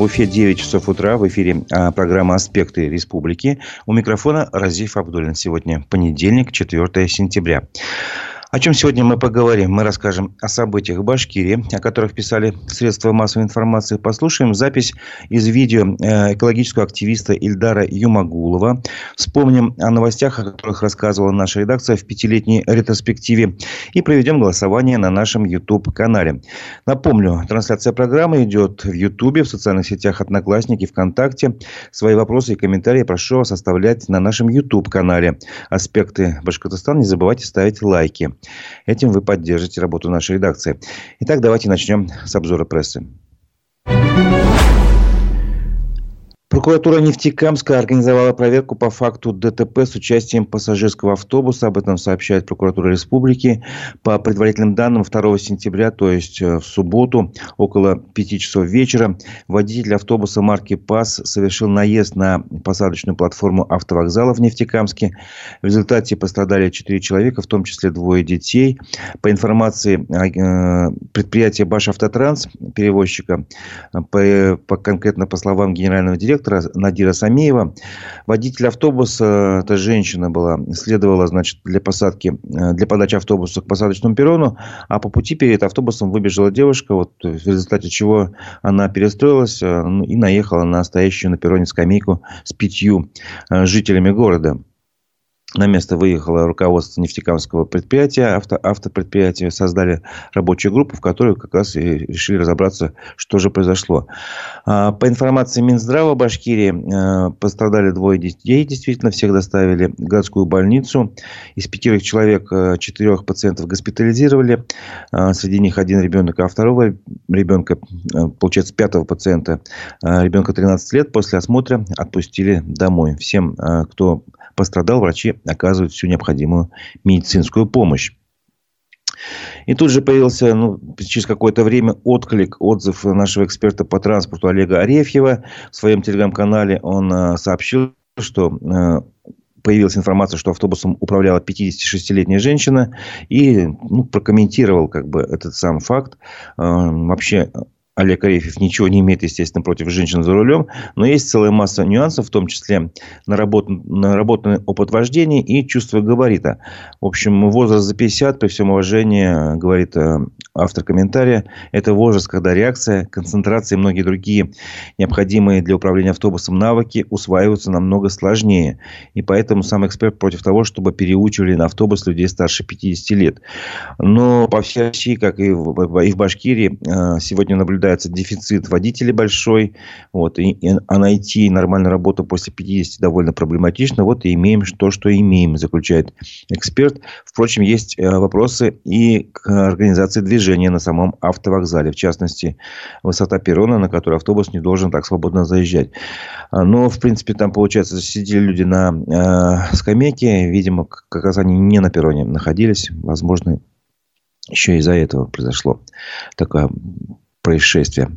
В Уфе 9 часов утра. В эфире а, программа «Аспекты республики». У микрофона Разиф Абдулин. Сегодня понедельник, 4 сентября. О чем сегодня мы поговорим? Мы расскажем о событиях в Башкирии, о которых писали средства массовой информации. Послушаем запись из видео э, экологического активиста Ильдара Юмагулова. Вспомним о новостях, о которых рассказывала наша редакция в пятилетней ретроспективе. И проведем голосование на нашем YouTube-канале. Напомню, трансляция программы идет в YouTube, в социальных сетях Одноклассники, ВКонтакте. Свои вопросы и комментарии прошу вас оставлять на нашем YouTube-канале. Аспекты Башкортостана не забывайте ставить лайки. Этим вы поддержите работу нашей редакции. Итак, давайте начнем с обзора прессы. Прокуратура Нефтекамска организовала проверку по факту ДТП с участием пассажирского автобуса. Об этом сообщает прокуратура республики. По предварительным данным, 2 сентября, то есть э, в субботу, около 5 часов вечера, водитель автобуса марки ПАС совершил наезд на посадочную платформу автовокзала в Нефтекамске. В результате пострадали 4 человека, в том числе двое детей. По информации э, предприятия Башавтотранс, перевозчика, по, по, конкретно по словам генерального директора, директора Надира Самеева. Водитель автобуса, эта женщина была, следовала, значит, для посадки, э, для подачи автобуса к посадочному перрону, а по пути перед автобусом выбежала девушка, вот, в результате чего она перестроилась э, ну, и наехала на стоящую на перроне скамейку с пятью э, жителями города. На место выехало руководство нефтекамского предприятия, авто, автопредприятия. Создали рабочую группу, в которой как раз и решили разобраться, что же произошло. А, по информации Минздрава Башкирии, а, пострадали двое детей. Действительно, всех доставили в городскую больницу. Из пятерых человек а, четырех пациентов госпитализировали. Среди них один ребенок, а второго ребенка, получается, пятого пациента, ребенка 13 лет, после осмотра отпустили домой. Всем, кто пострадал, врачи оказывают всю необходимую медицинскую помощь. И тут же появился ну, через какое-то время отклик, отзыв нашего эксперта по транспорту Олега Арефьева. В своем телеграм-канале он э, сообщил, что э, появилась информация, что автобусом управляла 56-летняя женщина. И ну, прокомментировал как бы этот сам факт. Э, вообще Олег Арефьев ничего не имеет, естественно, против женщин за рулем, но есть целая масса нюансов, в том числе наработан, наработанный опыт вождения и чувство габарита. В общем, возраст за 50, при всем уважении, говорит э, автор комментария, это возраст, когда реакция, концентрация и многие другие необходимые для управления автобусом навыки усваиваются намного сложнее. И поэтому сам эксперт против того, чтобы переучивали на автобус людей старше 50 лет. Но по всей России, как и в, и в Башкирии, э, сегодня наблюдается дефицит водителей большой. Вот, и, и, а найти нормальную работу после 50 довольно проблематично. Вот и имеем то, что имеем, заключает эксперт. Впрочем, есть э, вопросы и к организации движения на самом автовокзале. В частности, высота перрона, на которой автобус не должен так свободно заезжать. А, но, в принципе, там, получается, сидели люди на э, скамейке. Видимо, как раз они не на перроне находились. Возможно, еще из-за этого произошло такое происшествия.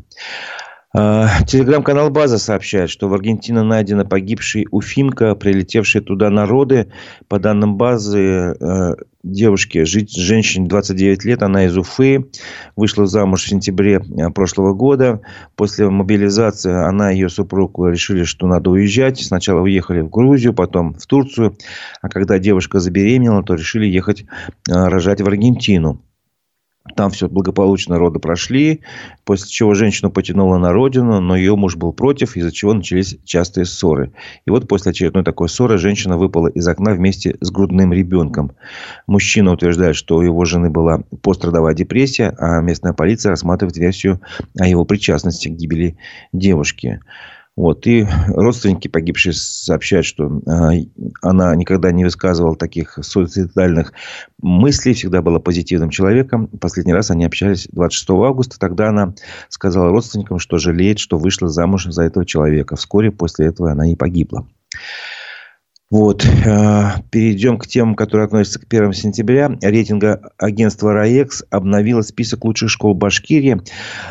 А, телеграм-канал «База» сообщает, что в Аргентине найдена погибший уфимка, прилетевшие туда народы. По данным базы, э, девушке, женщине 29 лет, она из Уфы, вышла замуж в сентябре э, прошлого года. После мобилизации она и ее супруг решили, что надо уезжать. Сначала уехали в Грузию, потом в Турцию. А когда девушка забеременела, то решили ехать э, рожать в Аргентину. Там все благополучно роды прошли, после чего женщину потянула на родину, но ее муж был против, из-за чего начались частые ссоры. И вот после очередной такой ссоры женщина выпала из окна вместе с грудным ребенком. Мужчина утверждает, что у его жены была пострадовая депрессия, а местная полиция рассматривает версию о его причастности к гибели девушки. Вот. И родственники погибшей сообщают, что э, она никогда не высказывала таких суицидальных мыслей, всегда была позитивным человеком. Последний раз они общались 26 августа. Тогда она сказала родственникам, что жалеет, что вышла замуж за этого человека. Вскоре после этого она и погибла. Вот. Э, перейдем к темам, которые относятся к 1 сентября. Рейтинга агентства РАЭКС обновила список лучших школ Башкирии.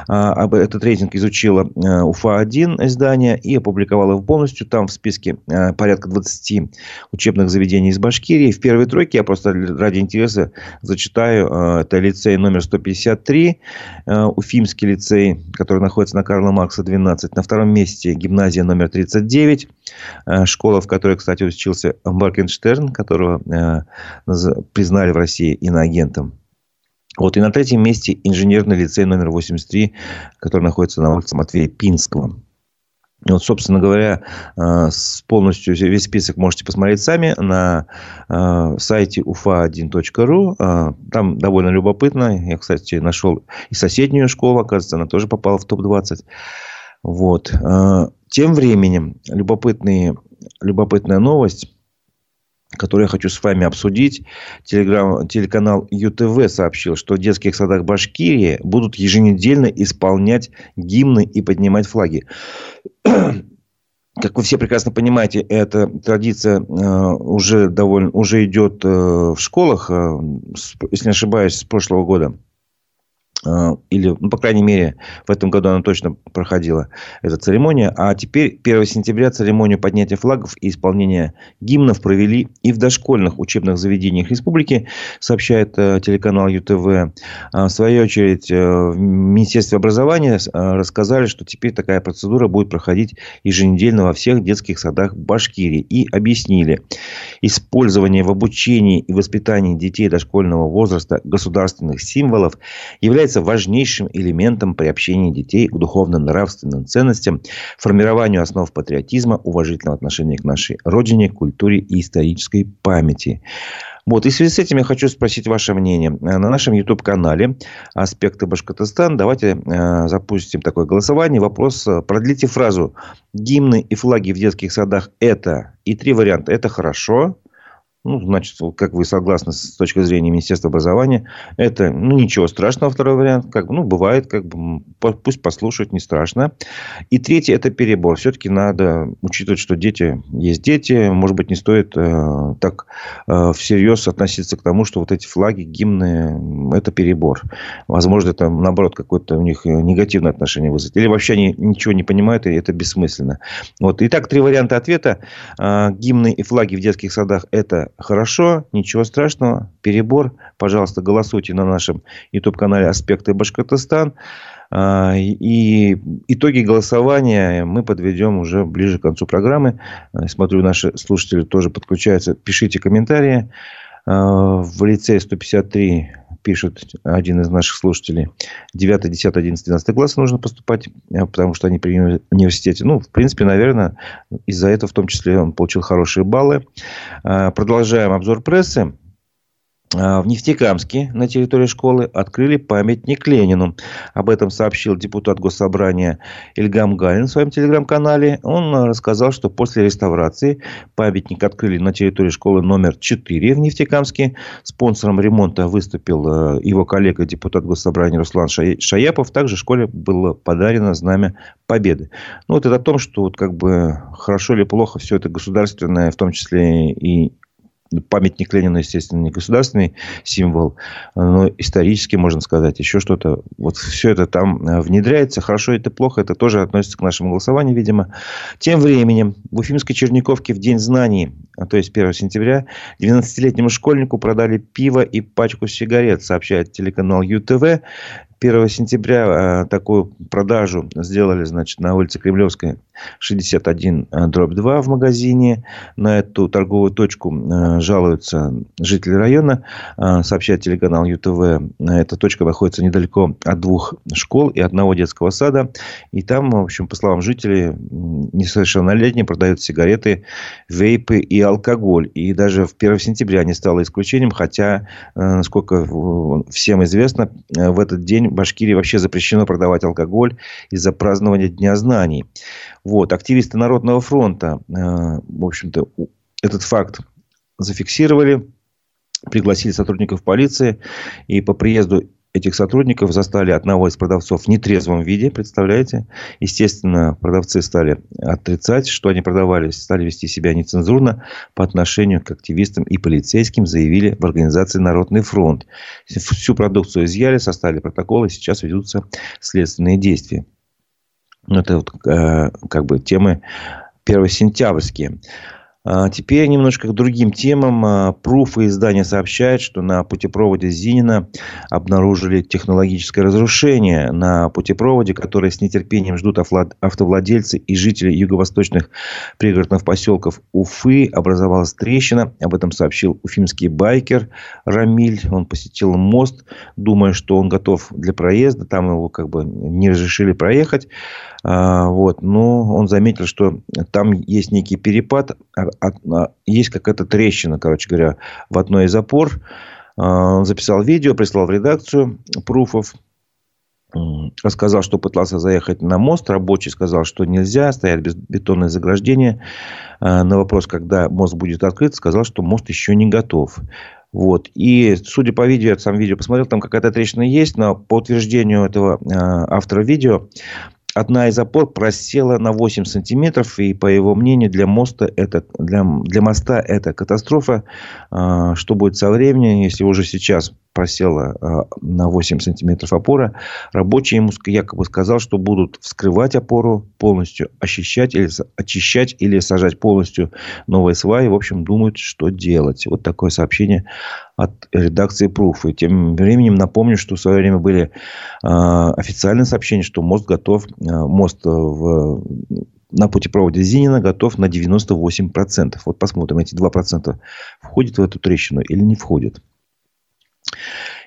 Э, этот рейтинг изучила э, УФА-1 издание и опубликовала его полностью. Там в списке порядка 20 учебных заведений из Башкирии. В первой тройке, я просто ради интереса зачитаю, это лицей номер 153, Уфимский лицей, который находится на Карла Маркса 12. На втором месте гимназия номер 39, школа, в которой, кстати, учился учился Баркенштерн, которого э, признали в России иноагентом. Вот. И на третьем месте инженерный лицей номер 83, который находится на улице Матвея Пинского. И вот, собственно говоря, э, полностью весь список можете посмотреть сами на э, сайте ufa1.ru. Э, там довольно любопытно. Я, кстати, нашел и соседнюю школу, оказывается, она тоже попала в топ-20. Вот. Тем временем, любопытные любопытная новость которую я хочу с вами обсудить. Телеграм, телеканал ЮТВ сообщил, что в детских садах Башкирии будут еженедельно исполнять гимны и поднимать флаги. Как вы все прекрасно понимаете, эта традиция э, уже довольно уже идет э, в школах, э, если не ошибаюсь, с прошлого года. А, или, ну, по крайней мере, в этом году она точно проходила, эта церемония. А теперь, 1 сентября, церемонию поднятия флагов и исполнения гимнов провели и в дошкольных учебных заведениях республики, сообщает э, телеканал ЮТВ. А, в свою очередь, э, в Министерстве образования э, рассказали, что теперь такая процедура будет проходить еженедельно во всех детских садах Башкирии. И объяснили, использование в обучении и воспитании детей дошкольного возраста государственных символов является является важнейшим элементом приобщения детей к духовным нравственным ценностям, формированию основ патриотизма, уважительного отношения к нашей родине, культуре и исторической памяти. Вот, и в связи с этим я хочу спросить ваше мнение. На нашем YouTube-канале «Аспекты Башкортостана» давайте э, запустим такое голосование. Вопрос, э, продлите фразу «Гимны и флаги в детских садах – это…» И три варианта. «Это хорошо», ну, значит, как вы согласны с точки зрения Министерства образования, это, ну, ничего страшного, второй вариант, как бы, ну, бывает, как бы, пусть послушают, не страшно. И третий, это перебор. Все-таки надо учитывать, что дети есть дети, может быть, не стоит э, так э, всерьез относиться к тому, что вот эти флаги, гимны, это перебор. Возможно, это, наоборот, какое-то у них негативное отношение вызвать. Или вообще они ничего не понимают, и это бессмысленно. Вот. Итак, три варианта ответа. Э, гимны и флаги в детских садах – это хорошо, ничего страшного, перебор. Пожалуйста, голосуйте на нашем YouTube-канале «Аспекты Башкортостан». А, и итоги голосования мы подведем уже ближе к концу программы. А, смотрю, наши слушатели тоже подключаются. Пишите комментарии. А, в лицее 153 пишет один из наших слушателей. 9, 10, 11, 12 классы нужно поступать, потому что они при университете. Ну, в принципе, наверное, из-за этого в том числе он получил хорошие баллы. Продолжаем обзор прессы. А, в Нефтекамске на территории школы открыли памятник Ленину. Об этом сообщил депутат Госсобрания Ильгам Галин в своем телеграм-канале. Он рассказал, что после реставрации памятник открыли на территории школы номер 4 в Нефтекамске. Спонсором ремонта выступил э, его коллега, депутат Госсобрания Руслан Шаяпов. Также школе было подарено знамя Победы. Ну, вот это о том, что вот как бы хорошо или плохо все это государственное, в том числе и памятник Ленина, естественно, не государственный символ, но исторически, можно сказать, еще что-то. Вот все это там э, внедряется. Хорошо это плохо, это тоже относится к нашему голосованию, видимо. Тем временем в Уфимской Черниковке в День знаний, а то есть 1 сентября, 12-летнему школьнику продали пиво и пачку сигарет, сообщает телеканал ЮТВ. 1 сентября э, такую продажу сделали, значит, на улице Кремлевская, 61 э, дробь 2 в магазине. На эту торговую точку э, жалуются жители района, сообщает телеканал ЮТВ. Эта точка находится недалеко от двух школ и одного детского сада. И там, в общем, по словам жителей, несовершеннолетние продают сигареты, вейпы и алкоголь. И даже в 1 сентября не стало исключением, хотя, насколько всем известно, в этот день Башкирии вообще запрещено продавать алкоголь из-за празднования Дня знаний. Вот. Активисты Народного фронта, э, в общем-то, этот факт зафиксировали, пригласили сотрудников полиции. И по приезду этих сотрудников застали одного из продавцов в нетрезвом виде, представляете? Естественно, продавцы стали отрицать, что они продавали, стали вести себя нецензурно по отношению к активистам и полицейским, заявили в организации «Народный фронт». Всю продукцию изъяли, составили протоколы, сейчас ведутся следственные действия. Это вот, э, как бы темы первосентябрьские. А, теперь немножко к другим темам. А, Пруфы издания сообщают, что на путепроводе Зинина обнаружили технологическое разрушение. На путепроводе, который с нетерпением ждут автовладельцы и жители юго-восточных пригородных поселков Уфы, образовалась трещина. Об этом сообщил уфимский байкер Рамиль. Он посетил мост, думая, что он готов для проезда. Там его как бы не разрешили проехать. А, вот. Но он заметил, что там есть некий перепад, а, а, есть какая-то трещина, короче говоря, в одной из опор. Он записал видео, прислал в редакцию пруфов. Рассказал, что пытался заехать на мост. Рабочий сказал, что нельзя, стоят бетонные заграждения. На вопрос, когда мост будет открыт, сказал, что мост еще не готов. Вот. И, судя по видео, я сам видео посмотрел, там какая-то трещина есть, но по утверждению этого автора видео, одна из опор просела на 8 сантиметров, и по его мнению для моста это для, для моста это катастрофа. А, что будет со временем, если уже сейчас просела а, на 8 сантиметров опора. Рабочий ему якобы сказал, что будут вскрывать опору полностью, очищать или, очищать или сажать полностью новые сваи. В общем, думают, что делать. Вот такое сообщение от редакции Proof. И тем временем напомню, что в свое время были э, официальные сообщения, что мост готов, э, мост в, на путепроводе Зинина готов на 98%. Вот посмотрим, эти 2% входят в эту трещину или не входят.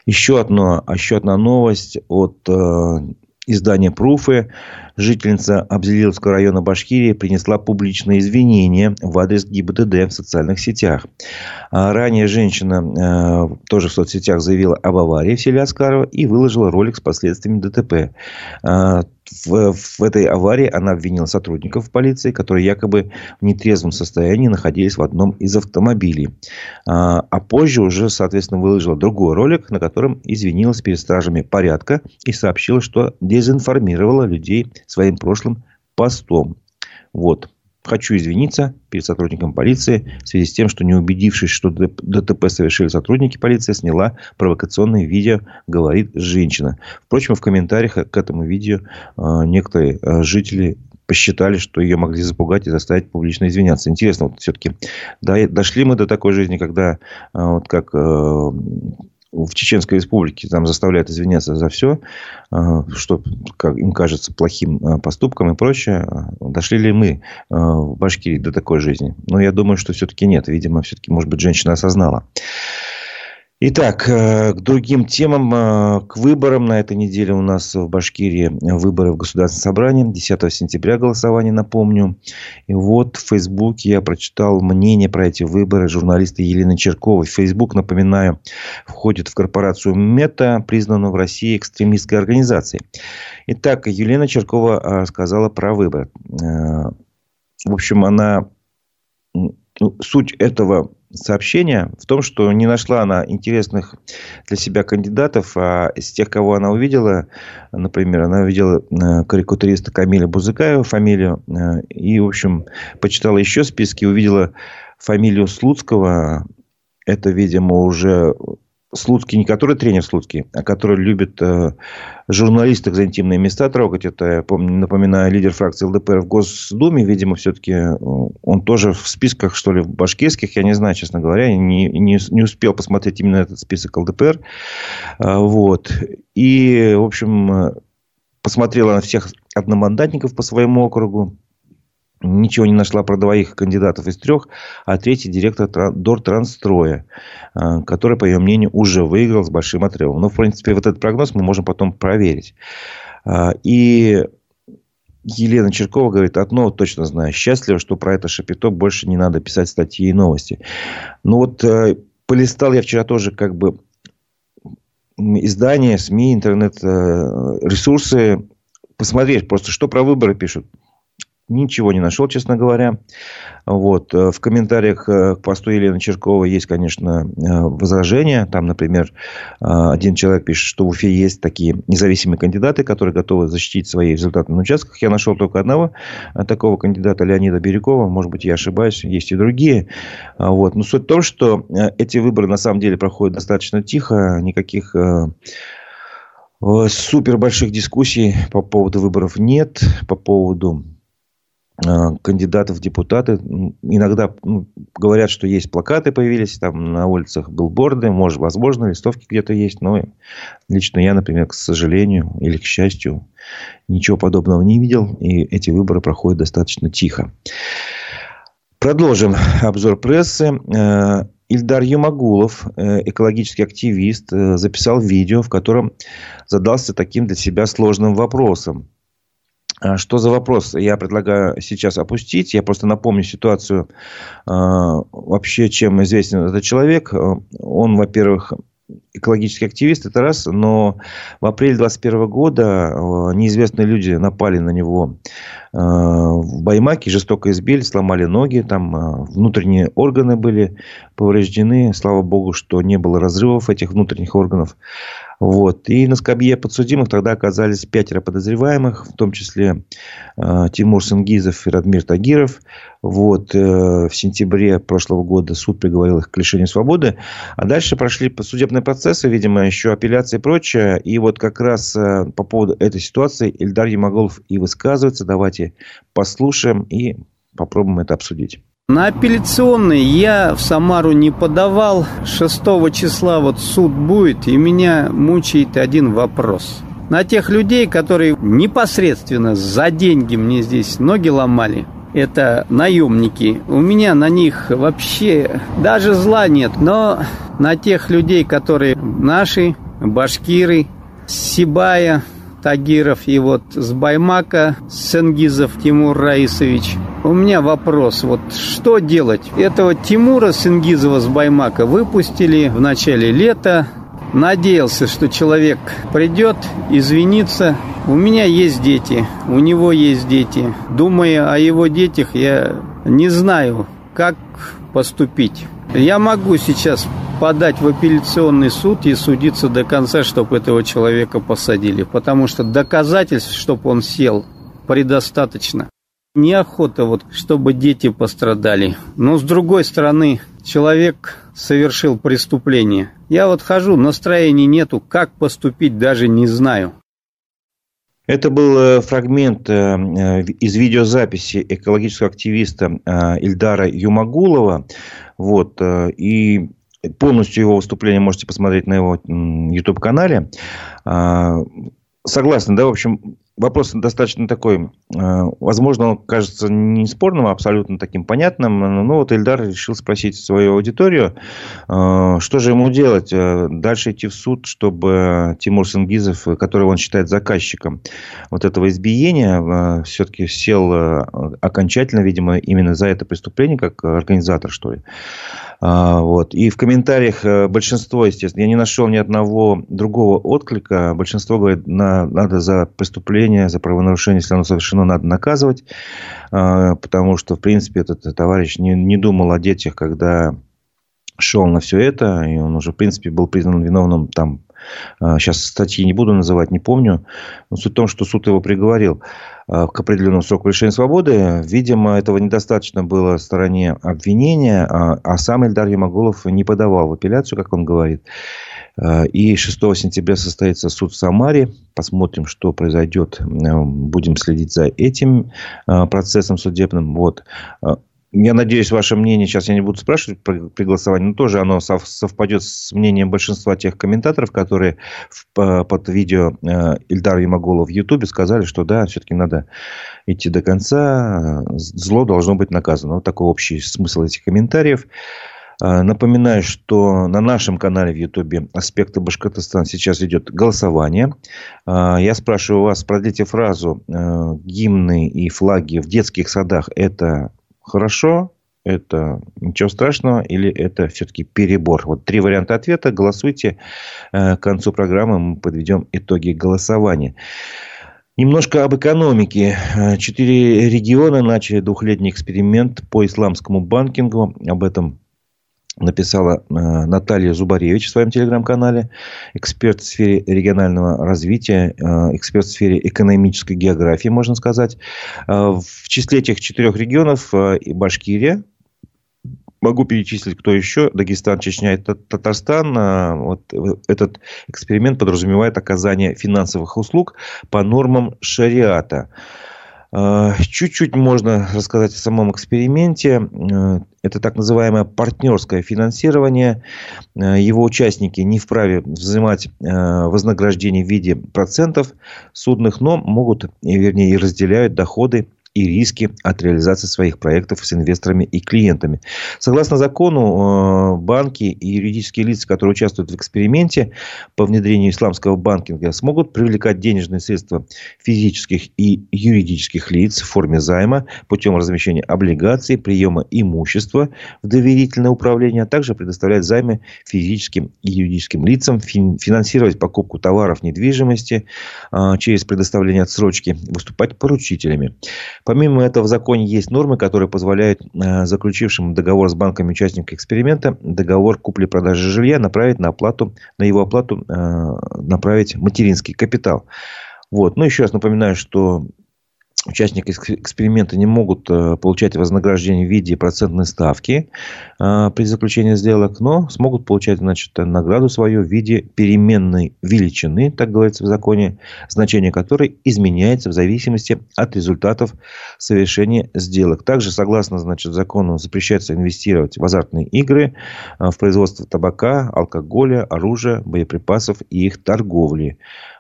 Еще, одно, еще одна новость от э, издания «Пруфы». Жительница Абзелиловского района Башкирии принесла публичные извинения в адрес ГИБДД в социальных сетях. А ранее женщина э, тоже в соцсетях заявила об аварии в селе Аскарова и выложила ролик с последствиями ДТП. Э, в, в этой аварии она обвинила сотрудников полиции, которые якобы в нетрезвом состоянии находились в одном из автомобилей. А, а позже уже, соответственно, выложила другой ролик, на котором извинилась перед стражами порядка и сообщила, что дезинформировала людей своим прошлым постом. Вот. Хочу извиниться перед сотрудником полиции в связи с тем, что не убедившись, что ДТП совершили сотрудники полиции, сняла провокационное видео, говорит женщина. Впрочем, в комментариях к этому видео э, некоторые э, жители посчитали, что ее могли запугать и заставить публично извиняться. Интересно, вот все-таки дошли мы до такой жизни, когда э, вот как в Чеченской Республике там заставляют извиняться за все, а, что как им кажется плохим а, поступком и прочее. Дошли ли мы а, в Башкирии до такой жизни? Но я думаю, что все-таки нет. Видимо, все-таки, может быть, женщина осознала. Итак, э, к другим темам, э, к выборам. На этой неделе у нас в Башкирии выборы в Государственное собрание. 10 сентября голосование, напомню. И вот в Фейсбуке я прочитал мнение про эти выборы журналиста Елены Черковой. Фейсбук, напоминаю, входит в корпорацию Мета, признанную в России экстремистской организацией. Итак, Елена Черкова э, сказала про выборы. В общем, она ну, суть этого сообщения в том, что не нашла она интересных для себя кандидатов, а из тех, кого она увидела, например, она увидела э, карикатуриста Камиля Бузыкаева, фамилию, э, и, в общем, почитала еще списки, увидела фамилию Слуцкого, это, видимо, уже Слуцкий, не который тренер Слуцкий, а который любит э, журналистов за интимные места трогать. Это, я помню, напоминаю, лидер фракции ЛДПР в Госдуме. Видимо, все-таки э, он тоже в списках, что ли, в башкирских. Я не знаю, честно говоря. Не, не, не успел посмотреть именно этот список ЛДПР. А, вот. И, в общем, э, посмотрела на всех одномандатников по своему округу ничего не нашла про двоих кандидатов из трех, а третий директор Дортранстроя, э, который, по ее мнению, уже выиграл с большим отрывом. Но, ну, в принципе, вот этот прогноз мы можем потом проверить. Э, и Елена Черкова говорит, одно точно знаю, счастлива, что про это шапито больше не надо писать статьи и новости. Ну вот, э, полистал я вчера тоже как бы издания, СМИ, интернет-ресурсы, посмотреть просто, что про выборы пишут. Ничего не нашел, честно говоря. Вот. Э, в комментариях э, к посту Елены Черковой есть, конечно, э, возражения. Там, например, один человек пишет, что в Уфе есть такие независимые кандидаты, которые готовы защитить свои результаты на участках. Я нашел только одного такого кандидата, Леонида Бирюкова. Может быть, я ошибаюсь, есть и другие. Вот. Но суть в том, что эти выборы на самом деле проходят достаточно тихо. Никаких супер больших дискуссий по поводу выборов нет. По поводу кандидатов в депутаты. Иногда ну, говорят, что есть плакаты появились, там на улицах билборды, может, возможно, листовки где-то есть, но лично я, например, к сожалению или к счастью, ничего подобного не видел, и эти выборы проходят достаточно тихо. Продолжим обзор прессы. Э, Ильдар Юмагулов, э, экологический активист, записал видео, в котором задался таким для себя сложным вопросом. А что за вопрос? Я предлагаю сейчас опустить. Я просто напомню ситуацию а, вообще, чем известен этот человек. Он, во-первых, экологический активист, это раз, но в апреле 2021 года а, неизвестные люди напали на него в Баймаке, жестоко избили, сломали ноги, там внутренние органы были повреждены. Слава богу, что не было разрывов этих внутренних органов. Вот. И на скамье подсудимых тогда оказались пятеро подозреваемых, в том числе э, Тимур Сангизов и Радмир Тагиров. Вот. Э, в сентябре прошлого года суд приговорил их к лишению свободы. А дальше прошли судебные процессы, видимо, еще апелляции и прочее. И вот как раз э, по поводу этой ситуации Ильдар Ямаголов и высказывается. Давайте послушаем и попробуем это обсудить. На апелляционный я в Самару не подавал. 6 числа вот суд будет, и меня мучает один вопрос. На тех людей, которые непосредственно за деньги мне здесь ноги ломали, это наемники. У меня на них вообще даже зла нет. Но на тех людей, которые наши, башкиры, Сибая, Тагиров и вот с Баймака Сенгизов Тимур Раисович. У меня вопрос, вот что делать? Этого Тимура Сенгизова с Баймака выпустили в начале лета. Надеялся, что человек придет, извинится. У меня есть дети, у него есть дети. Думая о его детях, я не знаю, как поступить. Я могу сейчас подать в апелляционный суд и судиться до конца, чтобы этого человека посадили. Потому что доказательств, чтобы он сел, предостаточно. Неохота вот, чтобы дети пострадали. Но с другой стороны, человек совершил преступление. Я вот хожу, настроения нету, как поступить даже не знаю. Это был э, фрагмент э, из видеозаписи экологического активиста э, Ильдара Юмагулова. Вот, и полностью его выступление можете посмотреть на его YouTube-канале. А, согласен, да, в общем, вопрос достаточно такой, э, возможно, он кажется не спорным, а абсолютно таким понятным. Но вот Эльдар решил спросить свою аудиторию, э, что же ему делать? Э, дальше идти в суд, чтобы Тимур Сангизов, которого он считает заказчиком вот этого избиения, все-таки сел окончательно, видимо, именно за это преступление, как организатор, что ли. А, вот. И в комментариях э, большинство, естественно, я не нашел ни одного другого отклика. Большинство говорит, на, надо за преступление, за правонарушение, если оно совершено, надо наказывать. А, потому что, в принципе, этот товарищ не, не думал о детях, когда шел на все это. И он уже, в принципе, был признан виновным там Сейчас а, статьи не буду называть, не помню. Но суть в том, что суд его приговорил а, к определенному сроку лишения свободы. Видимо, этого недостаточно было стороне обвинения, а, а сам Эльдар Ямагулов не подавал в апелляцию, как он говорит. И 6 сентября состоится суд в Самаре. Посмотрим, что произойдет. Будем следить за этим процессом судебным. Вот. Я надеюсь, ваше мнение, сейчас я не буду спрашивать при голосовании, но тоже оно совпадет с мнением большинства тех комментаторов, которые под видео э, Ильдара Ямагола в Ютубе сказали, что да, все-таки надо идти до конца, зло должно быть наказано. Вот такой общий смысл этих комментариев. Э, напоминаю, что на нашем канале в Ютубе «Аспекты Башкортостана» сейчас идет голосование. Э, я спрашиваю вас, продлите фразу «Гимны и флаги в детских садах – это хорошо, это ничего страшного или это все-таки перебор? Вот три варианта ответа. Голосуйте. Э, к концу программы мы подведем итоги голосования. Немножко об экономике. Четыре региона начали двухлетний эксперимент по исламскому банкингу. Об этом написала э, Наталья Зубаревич в своем телеграм-канале, эксперт в сфере регионального развития, э, эксперт в сфере экономической географии, можно сказать. Э, в числе этих четырех регионов и Башкирия, Могу перечислить, кто еще. Дагестан, Чечня и Татарстан. Вот этот эксперимент подразумевает оказание финансовых услуг по нормам шариата. Чуть-чуть можно рассказать о самом эксперименте. Э, это так называемое партнерское финансирование. Э, его участники не вправе взимать вознаграждение в виде процентов судных, но могут, вернее, и разделяют доходы и риски от реализации своих проектов с инвесторами и клиентами. Согласно закону, э, банки и юридические лица, которые участвуют в эксперименте по внедрению исламского банкинга, смогут привлекать денежные средства физических и юридических лиц в форме займа путем размещения облигаций, приема имущества в доверительное управление, а также предоставлять займы физическим и юридическим лицам, финансировать покупку товаров недвижимости э, через предоставление отсрочки, выступать поручителями. Помимо этого в законе есть нормы, которые позволяют э, заключившим договор с банками участникам эксперимента договор купли-продажи жилья направить на оплату, на его оплату э, направить материнский капитал. Вот. Ну, еще раз напоминаю, что участники эксперимента не могут э, получать вознаграждение в виде процентной ставки э, при заключении сделок, но смогут получать значит, награду свою в виде переменной величины, так говорится в законе, значение которой изменяется в зависимости от результатов совершения сделок. Также, согласно значит, закону, запрещается инвестировать в азартные игры, э, в производство табака, алкоголя, оружия, боеприпасов и их торговли.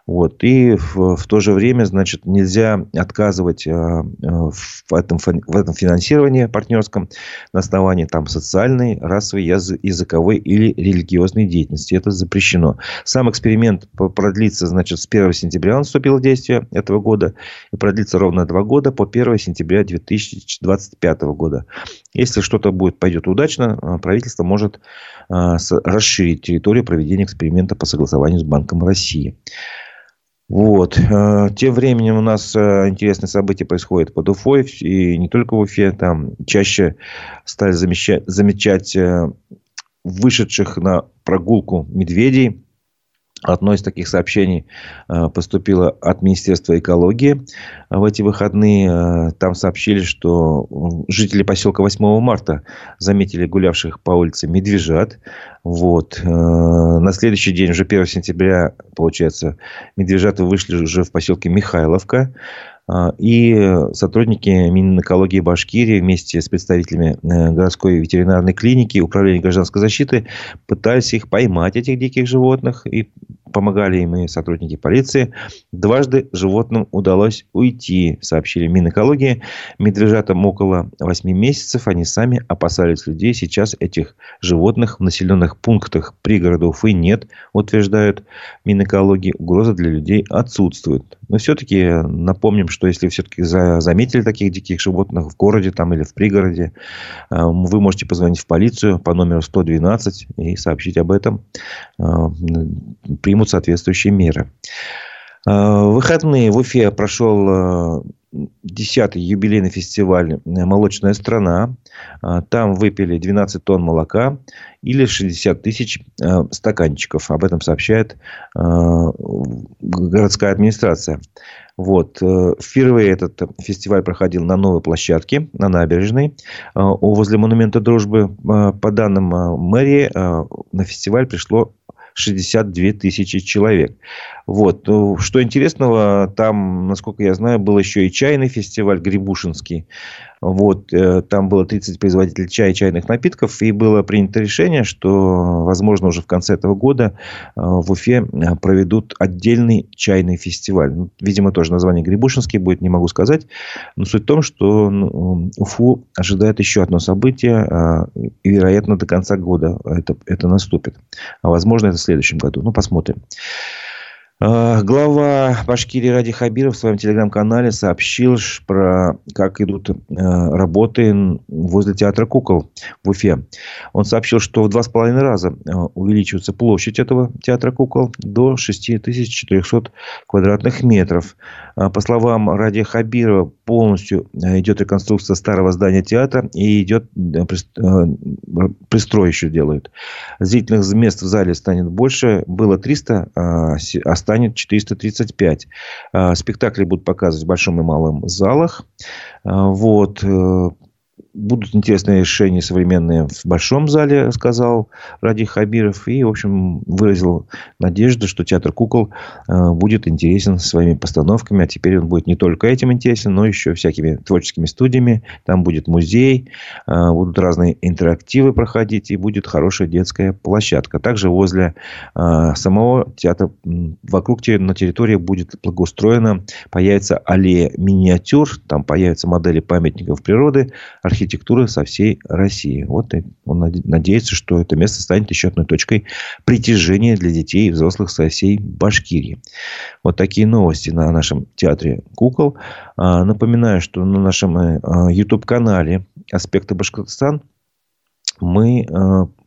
Вот. И в, в то же время, значит, нельзя отказывать э, э, в, этом, в этом финансировании партнерском на основании там, социальной, расовой, языковой или религиозной деятельности. Это запрещено. Сам эксперимент продлится, значит, с 1 сентября он вступил в действие этого года и продлится ровно два года по 1 сентября 2025 года. Если что-то будет пойдет удачно, э, правительство может расширить территорию проведения эксперимента по согласованию с Банком России. Вот. Э, тем временем у нас э, интересные события происходят под Уфой. И не только в Уфе. Там чаще стали замечать, замечать э, вышедших на прогулку медведей. Одно из таких сообщений поступило от Министерства экологии в эти выходные. Там сообщили, что жители поселка 8 марта заметили гулявших по улице медвежат. Вот. Э, на следующий день, уже 1 сентября, получается, медвежата вышли уже в поселке Михайловка. Э, и сотрудники Минэкологии Башкирии вместе с представителями э, городской ветеринарной клиники управления гражданской защиты пытались их поймать, этих диких животных, и помогали им и сотрудники полиции. Дважды животным удалось уйти, сообщили Минэкологии. Медвежатам около 8 месяцев. Они сами опасались людей. Сейчас этих животных в населенных пунктах пригорода Уфы нет, утверждают Минэкологии. Угроза для людей отсутствует. Но все-таки напомним, что если все-таки заметили таких диких животных в городе там, или в пригороде, э, вы можете позвонить в полицию по номеру 112 и сообщить об этом. Э, примут соответствующие меры. Э, в выходные в Уфе прошел 10-й юбилейный фестиваль «Молочная страна». Там выпили 12 тонн молока или 60 тысяч стаканчиков. Об этом сообщает городская администрация. Вот. Э, впервые этот фестиваль проходил на новой площадке, на набережной, э, возле Монумента Дружбы. Э, по данным мэрии, на фестиваль пришло 62 тысячи человек. Вот. Ну, что интересного, там, насколько я знаю, был еще и чайный фестиваль Грибушинский. Вот. Э, там было 30 производителей чая и чайных напитков. И было принято решение, что, возможно, уже в конце этого года э, в Уфе э, проведут отдельный чайный фестиваль. Ну, видимо, тоже название Грибушинский будет, не могу сказать. Но суть в том, что ну, Уфу ожидает еще одно событие. И, вероятно, до конца года это, это наступит. А возможно, это в следующем году. Ну, посмотрим. А, глава Башкирии Ради Хабиров в своем телеграм-канале сообщил, про как идут э, работы возле театра кукол в Уфе. Он сообщил, что в два с половиной раза э, увеличивается площадь этого театра кукол до 6400 квадратных метров. А, по словам Ради Хабирова, полностью идет реконструкция старого здания театра и идет пристрой еще делают. Зрительных мест в зале станет больше. Было 300, а станет 435. А, спектакли будут показывать в большом и малом залах. А, вот. Будут интересные решения современные в большом зале, сказал Ради Хабиров. И, в общем, выразил надежду, что театр кукол э, будет интересен своими постановками. А теперь он будет не только этим интересен, но еще всякими творческими студиями. Там будет музей, э, будут разные интерактивы проходить, и будет хорошая детская площадка. Также возле э, самого театра, вокруг на территории будет благоустроена, появится аллея миниатюр, там появятся модели памятников природы, архитектуры архитектуры со всей России. Вот он надеется, что это место станет еще одной точкой притяжения для детей и взрослых со всей Башкирии. Вот такие новости на нашем театре кукол. А, напоминаю, что на нашем э, YouTube-канале «Аспекты Башкортостан» мы э,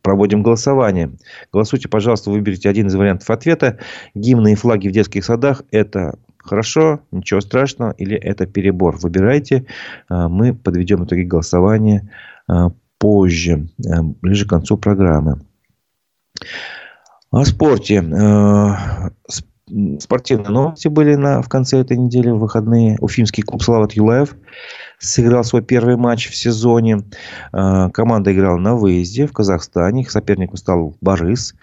проводим голосование. Голосуйте, пожалуйста, выберите один из вариантов ответа. Гимны и флаги в детских садах – это хорошо, ничего страшного, или это перебор. Выбирайте. А, мы подведем итоги голосования а, позже, а, ближе к концу программы. О спорте. Спортивные новости были на, в конце этой недели, в выходные. Уфимский клуб Салават Юлаев сыграл свой первый матч в сезоне. Команда играла на выезде в Казахстане. Их соперником стал Борис.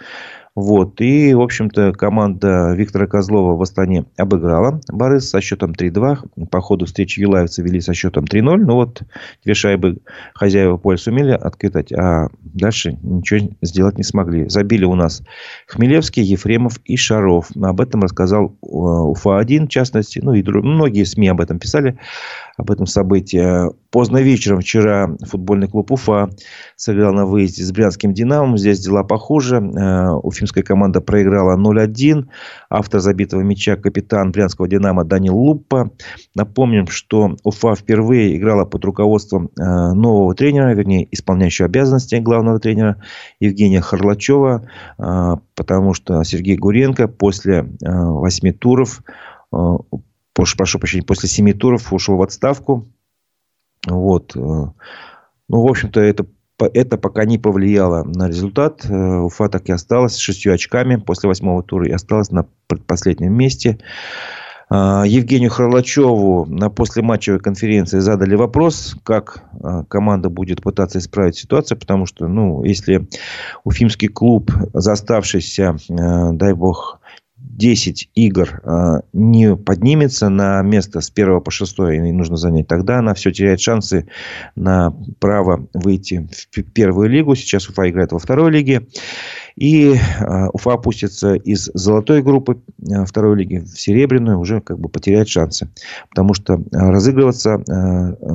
Вот. И, в общем-то, команда Виктора Козлова в Астане обыграла Борис со счетом 3-2. По ходу встречи юлаевцы вели со счетом 3-0. Ну, вот две шайбы хозяева поля сумели откатать, а дальше ничего сделать не смогли. Забили у нас Хмелевский, Ефремов и Шаров. Об этом рассказал э, Уфа-1, в частности. Ну, и многие СМИ об этом писали об этом событии. Поздно вечером вчера футбольный клуб Уфа сыграл на выезде с Брянским «Динамом». Здесь дела похуже. Э, уфимская команда проиграла 0-1. Автор забитого мяча капитан Брянского «Динамо» Данил Луппа. Напомним, что Уфа впервые играла под руководством э, нового тренера, вернее, исполняющего обязанности главного тренера Евгения Харлачева, э, потому что Сергей Гуренко после восьми туров прошу прощения, после семи туров ушел в отставку. Вот. Э, ну, в общем-то, это, это пока не повлияло на результат. Э, Уфа так и осталась с шестью очками после восьмого тура и осталась на предпоследнем месте. Э, Евгению Харлачеву на послематчевой конференции задали вопрос, как команда будет пытаться исправить ситуацию, потому что, ну, если уфимский клуб, заставшийся, дай бог, 10 игр э, не поднимется на место с 1 по 6 и нужно занять, тогда она все теряет шансы на право выйти в первую лигу. Сейчас Уфа играет во второй лиге. И э, Уфа опустится из золотой группы э, второй лиги в серебряную, уже как бы потеряет шансы. Потому что разыгрываться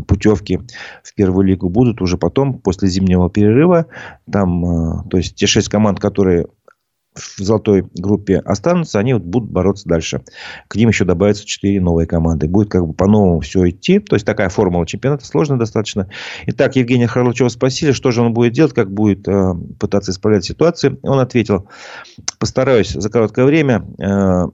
путевки в первую лигу будут уже потом, после зимнего перерыва. Там, то есть, те шесть команд, которые в золотой группе останутся, они вот будут бороться дальше. К ним еще добавятся четыре новые команды. Будет как бы по-новому все идти. То есть, такая формула чемпионата сложная достаточно. Итак, Евгения Харлачева спросили, что же он будет делать, как будет э, пытаться исправлять ситуацию. Он ответил, постараюсь за короткое время э,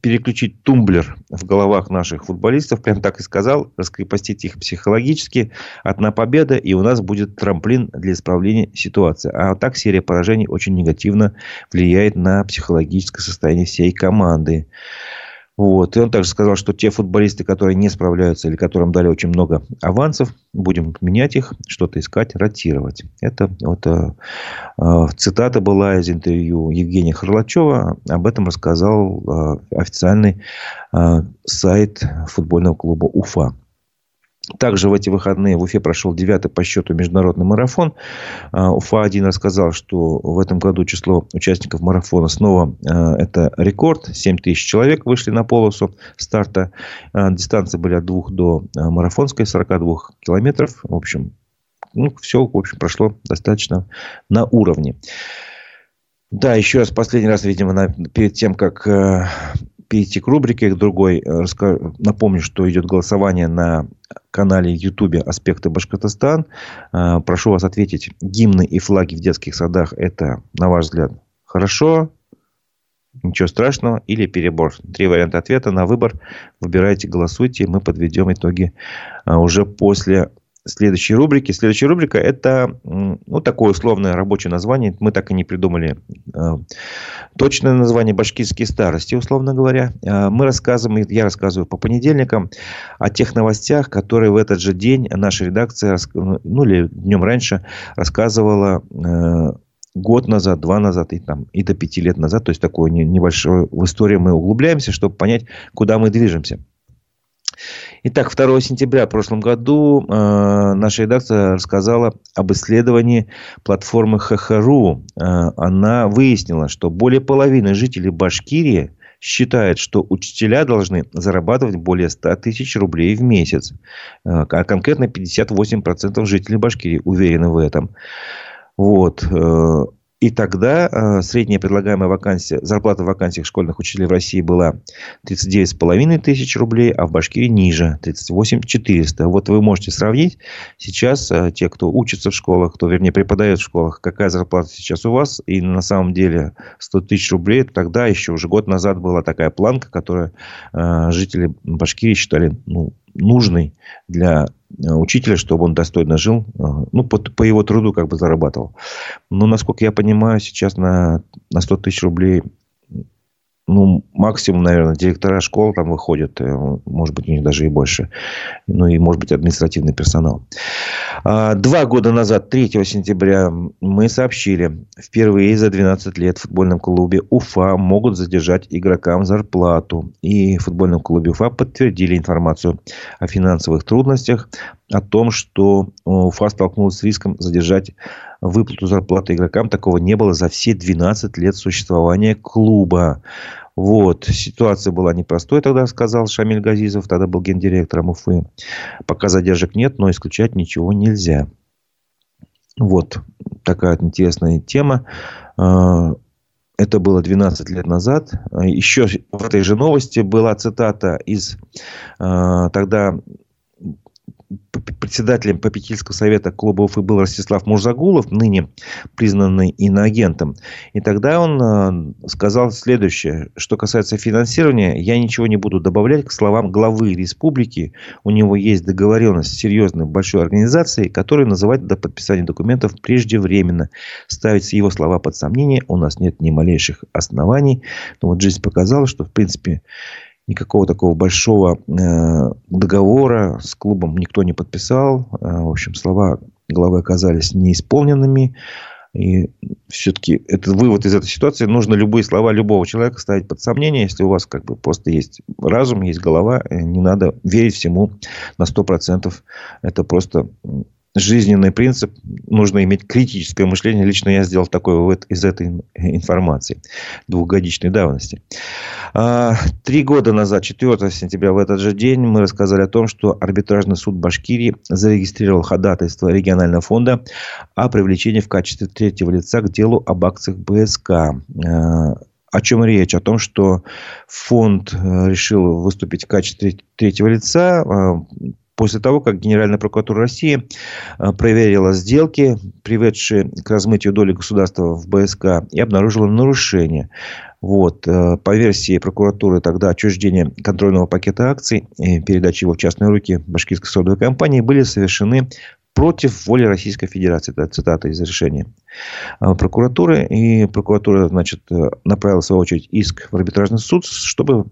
переключить тумблер в головах наших футболистов, прям так и сказал, раскрепостить их психологически, одна победа, и у нас будет трамплин для исправления ситуации. А так серия поражений очень негативно влияет на психологическое состояние всей команды. Вот. И он также сказал, что те футболисты, которые не справляются или которым дали очень много авансов, будем менять их, что-то искать, ротировать. Это вот э, э, цитата была из интервью Евгения Харлачева. Об этом рассказал э, официальный э, сайт футбольного клуба Уфа. Также в эти выходные в Уфе прошел девятый по счету международный марафон. А, Уфа-1 рассказал, что в этом году число участников марафона снова а, это рекорд. 7 тысяч человек вышли на полосу старта. А, дистанции были от 2 до марафонской, 42 километров. В общем, ну, все в общем, прошло достаточно на уровне. Да, еще раз, последний раз, видимо, на, перед тем, как перейти к рубрике к другой, э, напомню, что идет голосование на канале YouTube «Аспекты Башкортостан». Э, прошу вас ответить, гимны и флаги в детских садах – это, на ваш взгляд, хорошо, ничего страшного или перебор. Три варианта ответа на выбор. Выбирайте, голосуйте. Мы подведем итоги э, уже после следующей рубрики. Следующая рубрика – это ну, такое условное рабочее название. Мы так и не придумали э, точное название «Башкирские старости», условно говоря. Э, мы рассказываем, я рассказываю по понедельникам о тех новостях, которые в этот же день наша редакция, ну или днем раньше, рассказывала э, год назад, два назад и, там, и до пяти лет назад. То есть, такое небольшое в историю мы углубляемся, чтобы понять, куда мы движемся. Итак, 2 сентября в прошлом году э, наша редакция рассказала об исследовании платформы Хахару. Э, она выяснила, что более половины жителей Башкирии считает, что учителя должны зарабатывать более 100 тысяч рублей в месяц. Э, а конкретно 58% жителей Башкирии уверены в этом. Вот. И тогда э, средняя предлагаемая вакансия, зарплата в вакансиях школьных учителей в России была 39,5 тысяч рублей, а в Башкирии ниже 38 400. Вот вы можете сравнить сейчас э, те, кто учится в школах, кто, вернее, преподает в школах, какая зарплата сейчас у вас. И на самом деле 100 тысяч рублей тогда еще уже год назад была такая планка, которую э, жители Башкирии считали ну, нужной для э, учителя, чтобы он достойно жил, э, ну, по, по его труду как бы зарабатывал. Но, насколько я понимаю, сейчас на, на 100 тысяч рублей ну, максимум, наверное, директора школ там выходят, э, может быть, у них даже и больше. Ну, и, может быть, административный персонал. А, два года назад, 3 сентября, мы сообщили, впервые за 12 лет в футбольном клубе Уфа могут задержать игрокам зарплату. И в футбольном клубе Уфа подтвердили информацию о финансовых трудностях, о том, что Уфа столкнулась с риском задержать выплату зарплаты игрокам. Такого не было за все 12 лет существования клуба. Вот. Ситуация была непростой, тогда сказал Шамиль Газизов, тогда был гендиректором Уфы. Пока задержек нет, но исключать ничего нельзя. Вот такая интересная тема. А, это было 12 лет назад. Еще в этой же новости была цитата из а, тогда председателем попечительского совета клуба Уфы был Ростислав Мурзагулов, ныне признанный иноагентом. И тогда он э, сказал следующее. Что касается финансирования, я ничего не буду добавлять к словам главы республики. У него есть договоренность с серьезной большой организацией, которая называть до подписания документов преждевременно. Ставить его слова под сомнение у нас нет ни малейших оснований. Но вот жизнь показала, что в принципе никакого такого большого э, договора с клубом никто не подписал. Э, в общем, слова главы оказались неисполненными. И все-таки этот вывод из этой ситуации, нужно любые слова любого человека ставить под сомнение. Если у вас как бы просто есть разум, есть голова, э, не надо верить всему на 100%. Это просто жизненный принцип. Нужно иметь критическое мышление. Лично я сделал такой вывод из этой информации двухгодичной давности. А, три года назад, 4 сентября, в этот же день, мы рассказали о том, что арбитражный суд Башкирии зарегистрировал ходатайство регионального фонда о привлечении в качестве третьего лица к делу об акциях БСК. А, о чем речь? О том, что фонд э, решил выступить в качестве третьего лица а, после того, как Генеральная прокуратура России э, проверила сделки, приведшие к размытию доли государства в БСК, и обнаружила нарушение. Вот. Э, по версии прокуратуры тогда отчуждение контрольного пакета акций и передача его в частные руки башкирской содовой компании были совершены против воли Российской Федерации. Это цитата из решения э, прокуратуры. И прокуратура, значит, направила, в свою очередь, иск в арбитражный суд, чтобы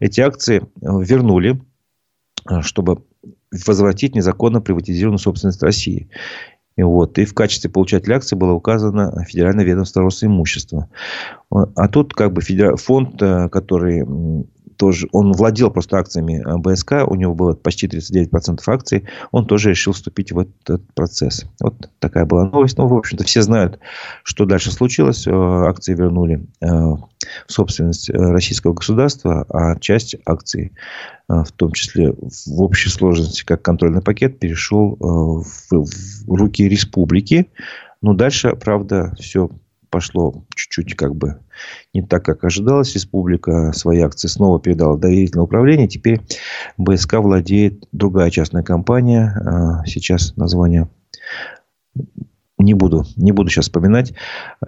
эти акции вернули чтобы возвратить незаконно приватизированную собственность России. И, вот, и в качестве получателя акций было указано Федеральное ведомство Росимущества. А тут как бы фонд, э, который тоже, он владел просто акциями э, БСК, у него было почти 39% акций, он тоже решил вступить в этот процесс. Вот такая была новость. Ну, в общем-то, все знают, что дальше случилось. Э, акции вернули э, в собственность российского государства, а часть акций, в том числе в общей сложности, как контрольный пакет, перешел в руки республики. Но дальше, правда, все пошло чуть-чуть как бы не так, как ожидалось. Республика свои акции снова передала доверительное управление. Теперь БСК владеет другая частная компания. А, сейчас название не буду, не буду сейчас вспоминать.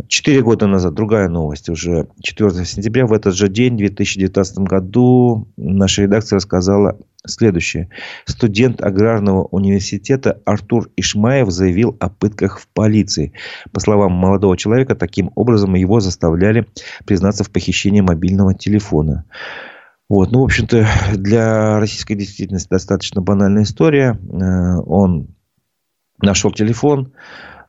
Четыре года назад другая новость. Уже 4 сентября в этот же день, в 2019 году, наша редакция рассказала следующее. Студент аграрного университета Артур Ишмаев заявил о пытках в полиции. По словам молодого человека, таким образом его заставляли признаться в похищении мобильного телефона. Вот, ну, в общем-то, для российской действительности достаточно банальная история. Э, он нашел телефон,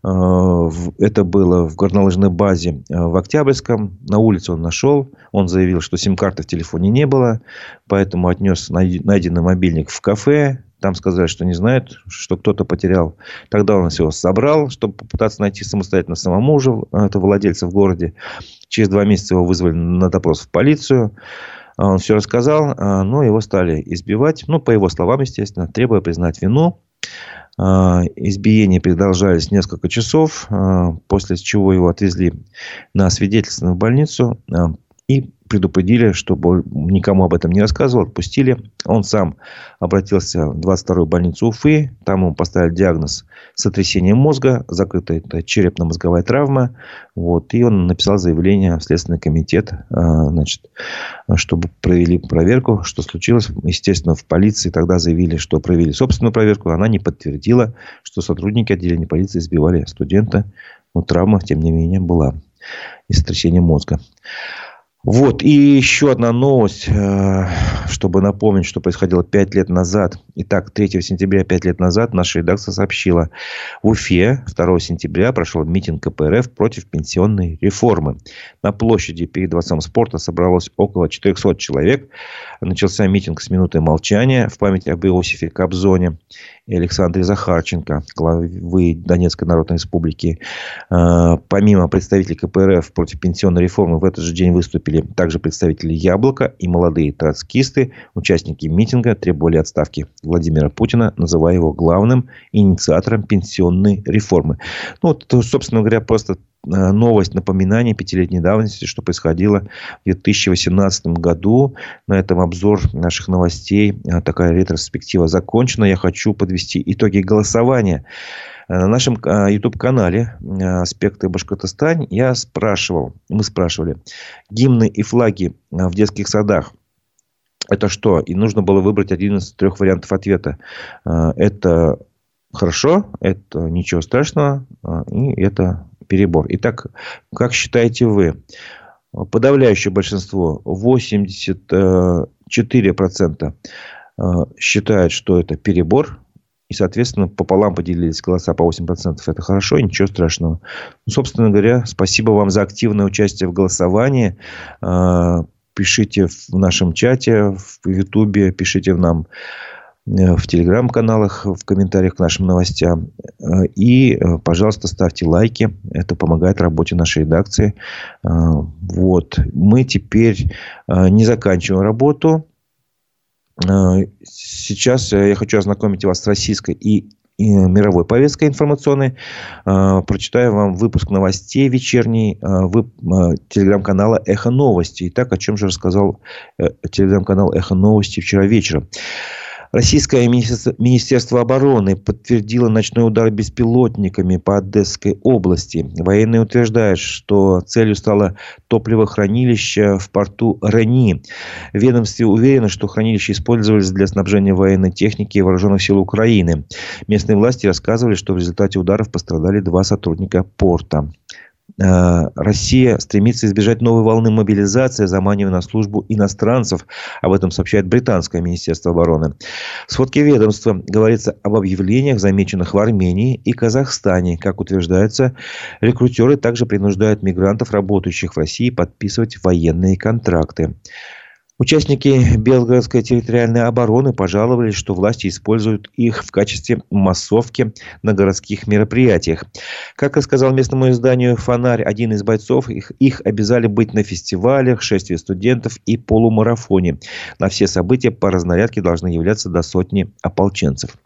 это было в горнолыжной базе э, в Октябрьском. На улице он нашел. Он заявил, что сим-карты в телефоне не было. Поэтому отнес найденный мобильник в кафе. Там сказали, что не знают, что кто-то потерял. Тогда он его собрал, чтобы попытаться найти самостоятельно самому уже это владельца в городе. Через два месяца его вызвали на допрос в полицию. Он все рассказал, э, но его стали избивать. Ну, по его словам, естественно, требуя признать вину. А, избиения продолжались несколько часов, а, после чего его отвезли на свидетельство в больницу. А, и предупредили, чтобы никому об этом не рассказывал, отпустили. Он сам обратился в 22-ю больницу Уфы. Там ему поставили диагноз сотрясение мозга, закрытая черепно-мозговая травма. Вот. И он написал заявление в Следственный комитет, а, значит, чтобы провели проверку, что случилось. Естественно, в полиции тогда заявили, что провели собственную проверку. Она не подтвердила, что сотрудники отделения полиции избивали студента. Но травма, тем не менее, была. И сотрясение мозга. Вот, и еще одна новость, э, чтобы напомнить, что происходило пять лет назад. Итак, 3 сентября пять лет назад наша редакция сообщила, в Уфе 2 сентября прошел митинг КПРФ против пенсионной реформы. На площади перед Дворцом спорта собралось около 400 человек. Начался митинг с минутой молчания в память об Иосифе Кобзоне и Александре Захарченко, главы Донецкой Народной Республики. Э, помимо представителей КПРФ против пенсионной реформы в этот же день выступили также представители «Яблока» и молодые троцкисты. Участники митинга требовали отставки Владимира Путина, называя его главным инициатором пенсионной реформы. Ну, вот, собственно говоря, просто Э, новость, напоминание пятилетней давности, что происходило в 2018 году. На этом обзор наших новостей, э, такая ретроспектива закончена. Я хочу подвести итоги голосования. Э, на нашем YouTube-канале «Аспекты Башкортостан» я спрашивал, мы спрашивали, гимны и флаги в детских садах это что? И нужно было выбрать один из трех вариантов ответа. Это хорошо, это ничего страшного, и это перебор. Итак, как считаете вы? Подавляющее большинство, 84% э, считают, что это перебор. И, соответственно, пополам поделились голоса по 8%. Это хорошо, ничего страшного. Ну, собственно говоря, спасибо вам за активное участие в голосовании. Э, пишите в нашем чате, в Ютубе, пишите в нам Э, в телеграм-каналах, в комментариях к нашим новостям. Э, и, э, пожалуйста, ставьте лайки. Это помогает работе нашей редакции. Вот. Мы теперь не заканчиваем работу. Сейчас я хочу ознакомить вас с российской и мировой повесткой информационной. Прочитаю вам выпуск новостей вечерний телеграм-канала «Эхо новости». Итак, о чем же рассказал телеграм-канал «Эхо новости» вчера вечером. Российское Министерство обороны подтвердило ночной удар беспилотниками по Одесской области. Военные утверждают, что целью стало топливохранилище в порту Рени. В ведомстве уверены, что хранилища использовались для снабжения военной техники и вооруженных сил Украины. Местные власти рассказывали, что в результате ударов пострадали два сотрудника порта. Э, Россия стремится избежать новой волны мобилизации, заманивая на службу иностранцев. Об этом сообщает британское министерство обороны. В сводке ведомства говорится об объявлениях, замеченных в Армении и Казахстане. Как утверждается, рекрутеры также принуждают мигрантов, работающих в России, подписывать военные контракты. Участники Белгородской территориальной обороны пожаловались, что власти используют их в качестве массовки на городских мероприятиях. Как рассказал местному изданию «Фонарь», один из бойцов, их, их обязали быть на фестивалях, шествии студентов и полумарафоне. На все события по разнарядке должны являться до сотни ополченцев.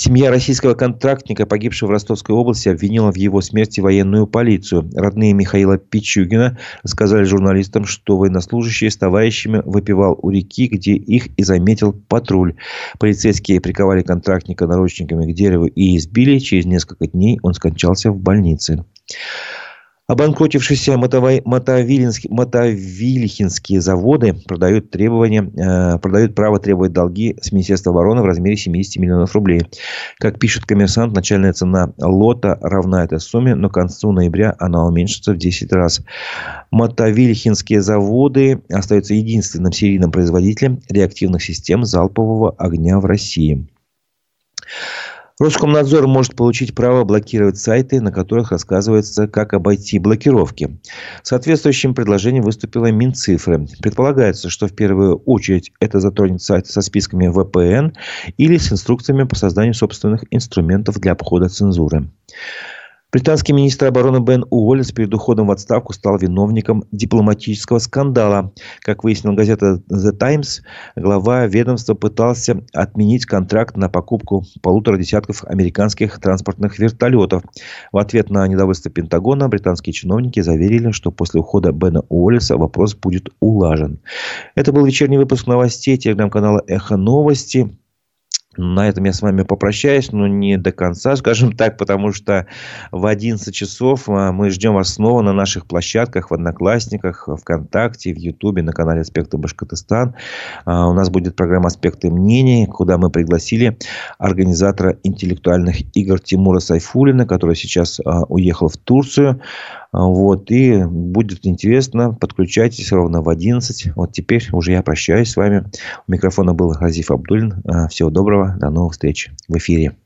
Семья российского контрактника, погибшего в Ростовской области, обвинила в его смерти военную полицию. Родные Михаила Пичугина рассказали журналистам, что военнослужащий с товарищами выпивал у реки, где их и заметил патруль. Полицейские приковали контрактника наручниками к дереву и избили. Через несколько дней он скончался в больнице. Обанкротившиеся мотовилихинские заводы продают, требования, э, продают право требовать долги с Министерства обороны в размере 70 миллионов рублей. Как пишет коммерсант, начальная цена лота равна этой сумме, но к концу ноября она уменьшится в 10 раз. Мотовилихинские заводы остаются единственным серийным производителем реактивных систем залпового огня в России. Роскомнадзор может получить право блокировать сайты, на которых рассказывается, как обойти блокировки. Соответствующим предложением выступила Минцифры. Предполагается, что в первую очередь это затронет сайты со списками VPN или с инструкциями по созданию собственных инструментов для обхода цензуры. Британский министр обороны Бен Уоллес перед уходом в отставку стал виновником дипломатического скандала. Как выяснила газета The Times, глава ведомства пытался отменить контракт на покупку полутора десятков американских транспортных вертолетов. В ответ на недовольство Пентагона британские чиновники заверили, что после ухода Бена Уоллеса вопрос будет улажен. Это был вечерний выпуск новостей телеграм-канала «Эхо новости». На этом я с вами попрощаюсь, но не до конца, скажем так, потому что в 11 часов а, мы ждем вас снова на наших площадках, в Одноклассниках, ВКонтакте, в Ютубе, на канале «Аспекты Башкортостан». А, у нас будет программа «Аспекты мнений», куда мы пригласили организатора интеллектуальных игр Тимура Сайфулина, который сейчас а, уехал в Турцию. Вот, и будет интересно. Подключайтесь ровно в 11. Вот теперь уже я прощаюсь с вами. У микрофона был Разиф Абдулин. Всего доброго. До новых встреч в эфире.